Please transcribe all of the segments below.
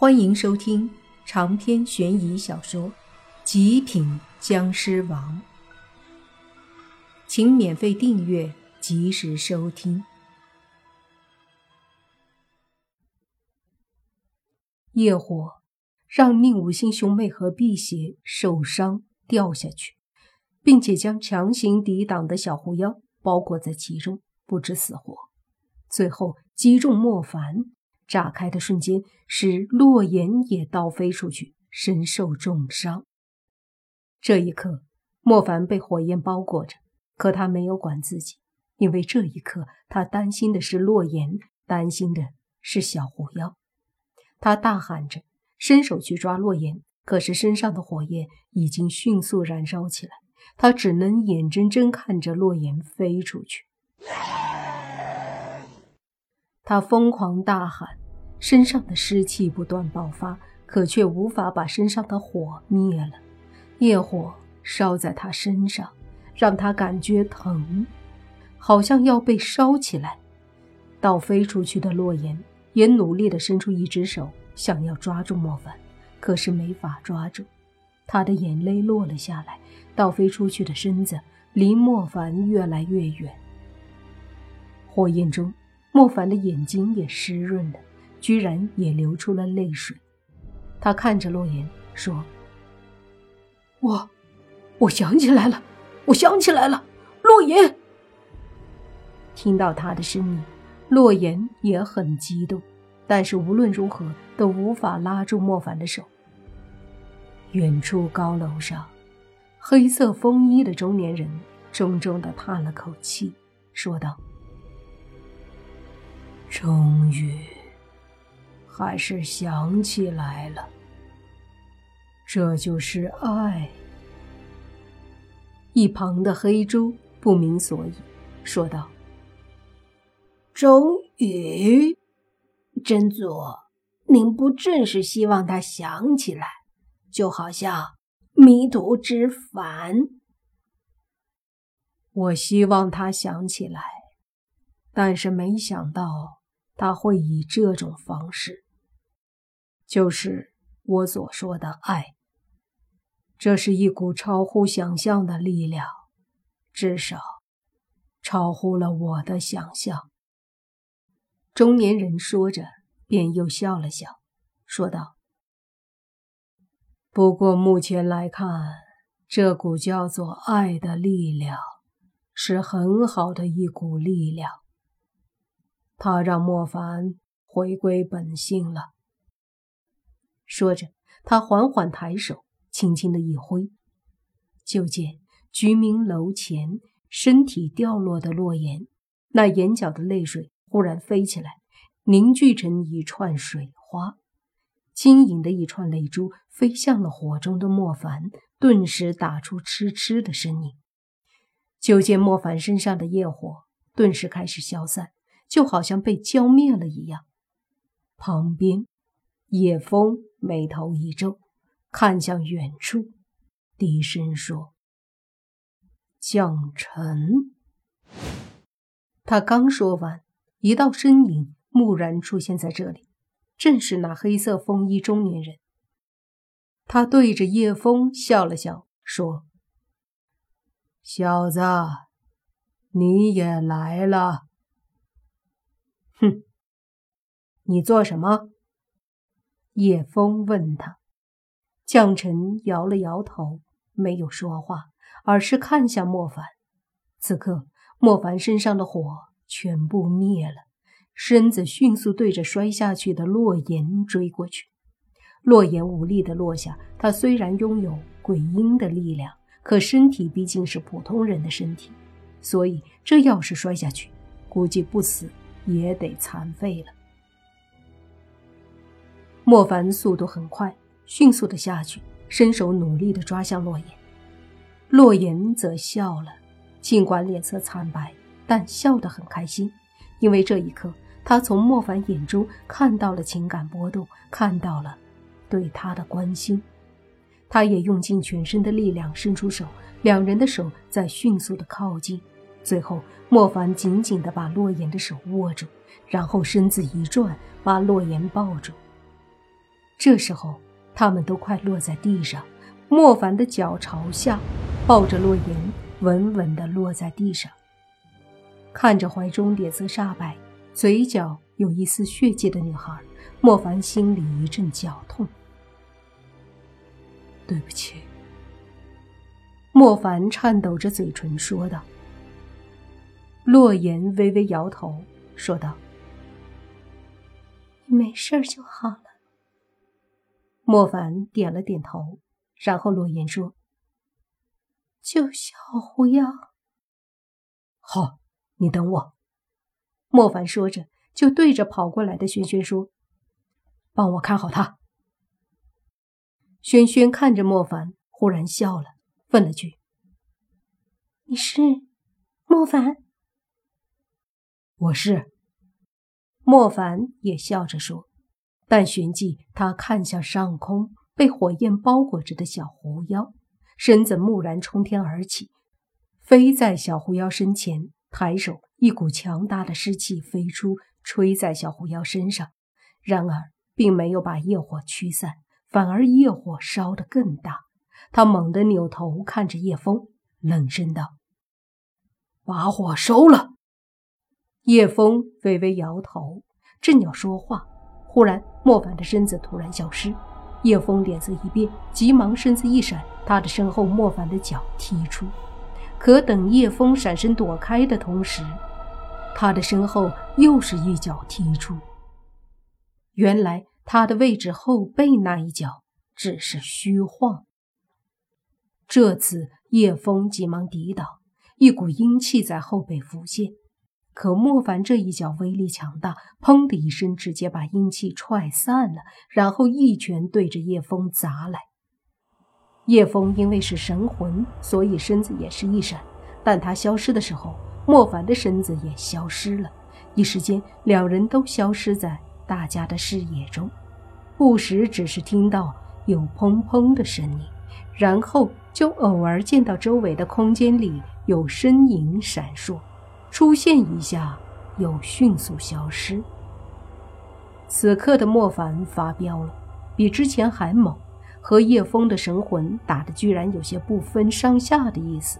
欢迎收听长篇悬疑小说《极品僵尸王》，请免费订阅，及时收听。业火让宁武星兄妹和辟邪受伤掉下去，并且将强行抵挡的小狐妖包裹在其中，不知死活。最后击中莫凡。炸开的瞬间，使洛言也倒飞出去，身受重伤。这一刻，莫凡被火焰包裹着，可他没有管自己，因为这一刻他担心的是洛言，担心的是小狐妖。他大喊着，伸手去抓洛言，可是身上的火焰已经迅速燃烧起来，他只能眼睁睁看着洛言飞出去。他疯狂大喊，身上的湿气不断爆发，可却无法把身上的火灭了。业火烧在他身上，让他感觉疼，好像要被烧起来。倒飞出去的洛言也努力地伸出一只手，想要抓住莫凡，可是没法抓住。他的眼泪落了下来，倒飞出去的身子离莫凡越来越远。火焰中。莫凡的眼睛也湿润了，居然也流出了泪水。他看着洛言说：“我，我想起来了，我想起来了，洛言。”听到他的声音，洛言也很激动，但是无论如何都无法拉住莫凡的手。远处高楼上，黑色风衣的中年人重重的叹了口气，说道。终于，还是想起来了。这就是爱。一旁的黑猪不明所以，说道：“终于，真祖，您不正是希望他想起来，就好像迷途知返？我希望他想起来，但是没想到。”他会以这种方式，就是我所说的爱。这是一股超乎想象的力量，至少超乎了我的想象。中年人说着，便又笑了笑，说道：“不过目前来看，这股叫做爱的力量，是很好的一股力量。”他让莫凡回归本性了。说着，他缓缓抬手，轻轻的一挥，就见居民楼前身体掉落的洛言，那眼角的泪水忽然飞起来，凝聚成一串水花，晶莹的一串泪珠飞向了火中的莫凡，顿时打出嗤嗤的声音。就见莫凡身上的业火顿时开始消散。就好像被浇灭了一样。旁边，叶枫眉头一皱，看向远处，低声说：“将臣。”他刚说完，一道身影蓦然出现在这里，正是那黑色风衣中年人。他对着叶枫笑了笑，说：“小子，你也来了。”哼，你做什么？叶枫问他。将臣摇了摇头，没有说话，而是看向莫凡。此刻，莫凡身上的火全部灭了，身子迅速对着摔下去的洛言追过去。洛言无力的落下。他虽然拥有鬼婴的力量，可身体毕竟是普通人的身体，所以这要是摔下去，估计不死。也得残废了。莫凡速度很快，迅速的下去，伸手努力的抓向洛言。洛言则笑了，尽管脸色惨白，但笑得很开心，因为这一刻他从莫凡眼中看到了情感波动，看到了对他的关心。他也用尽全身的力量伸出手，两人的手在迅速的靠近。最后，莫凡紧紧地把洛言的手握住，然后身子一转，把洛言抱住。这时候，他们都快落在地上，莫凡的脚朝下，抱着洛言，稳稳地落在地上。看着怀中脸色煞白、嘴角有一丝血迹的女孩，莫凡心里一阵绞痛。对不起，莫凡颤抖着嘴唇说道。洛言微微摇头，说道：“你没事就好了。”莫凡点了点头，然后洛言说：“救小狐妖。”好，你等我。莫凡说着，就对着跑过来的轩轩说：“帮我看好他。”轩轩看着莫凡，忽然笑了，问了句：“你是莫凡？”“我是。”莫凡也笑着说。但旋即，他看向上空被火焰包裹着的小狐妖，身子蓦然冲天而起，飞在小狐妖身前，抬手，一股强大的湿气飞出，吹在小狐妖身上。然而，并没有把业火驱散，反而业火烧得更大。他猛地扭头看着叶枫，冷声道：“把火收了。”叶枫微微摇头，正要说话。忽然，莫凡的身子突然消失，叶枫脸色一变，急忙身子一闪，他的身后莫凡的脚踢出。可等叶枫闪身躲开的同时，他的身后又是一脚踢出。原来他的位置后背那一脚只是虚晃。这次叶枫急忙抵挡，一股阴气在后背浮现。可莫凡这一脚威力强大，砰的一声，直接把阴气踹散了，然后一拳对着叶枫砸来。叶枫因为是神魂，所以身子也是一闪，但他消失的时候，莫凡的身子也消失了。一时间，两人都消失在大家的视野中，不时只是听到有砰砰的声音，然后就偶尔见到周围的空间里有身影闪烁。出现一下，又迅速消失。此刻的莫凡发飙了，比之前还猛，和叶枫的神魂打的居然有些不分上下的意思。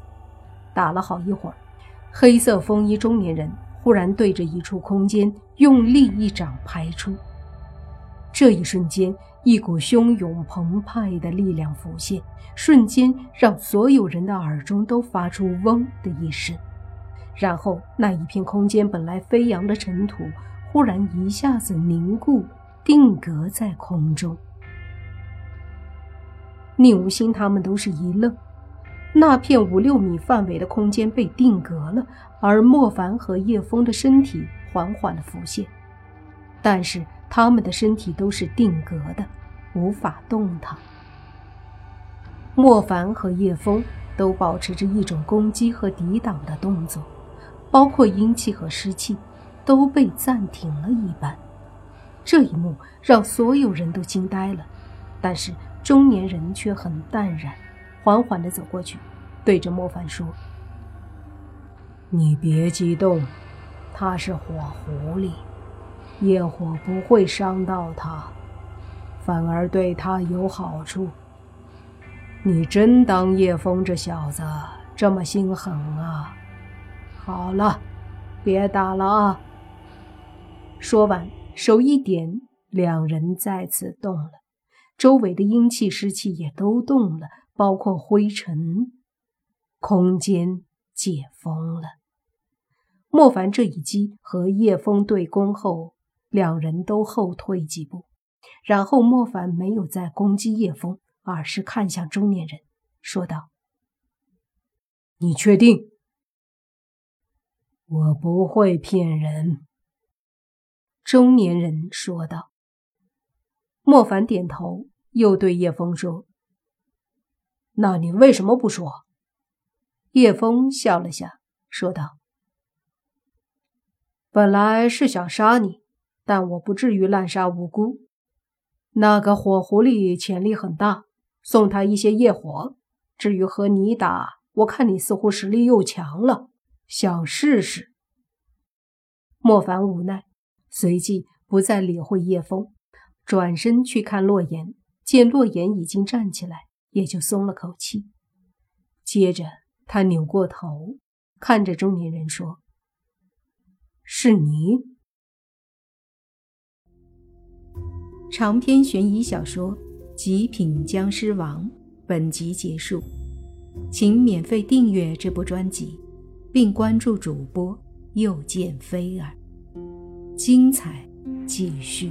打了好一会儿，黑色风衣中年人忽然对着一处空间用力一掌拍出，这一瞬间，一股汹涌澎湃的力量浮现，瞬间让所有人的耳中都发出“嗡”的一声。然后，那一片空间本来飞扬的尘土，忽然一下子凝固、定格在空中。宁无心他们都是一愣，那片五六米范围的空间被定格了，而莫凡和叶枫的身体缓缓的浮现，但是他们的身体都是定格的，无法动弹。莫凡和叶枫都保持着一种攻击和抵挡的动作。包括阴气和湿气都被暂停了一般，这一幕让所有人都惊呆了。但是中年人却很淡然，缓缓地走过去，对着莫凡说：“你别激动，他是火狐狸，业火不会伤到他，反而对他有好处。你真当叶枫这小子这么心狠啊？”好了，别打了啊！说完，手一点，两人再次动了，周围的阴气、湿气也都动了，包括灰尘。空间解封了。莫凡这一击和叶枫对攻后，两人都后退几步，然后莫凡没有再攻击叶枫，而是看向中年人，说道：“你确定？”我不会骗人，中年人说道。莫凡点头，又对叶枫说：“那你为什么不说？”叶枫笑了下，说道：“本来是想杀你，但我不至于滥杀无辜。那个火狐狸潜力很大，送他一些业火。至于和你打，我看你似乎实力又强了。”想试试？莫凡无奈，随即不再理会叶枫，转身去看洛言，见洛言已经站起来，也就松了口气。接着，他扭过头，看着中年人说：“是你。”长篇悬疑小说《极品僵尸王》本集结束，请免费订阅这部专辑，并关注主播又见菲儿，精彩继续。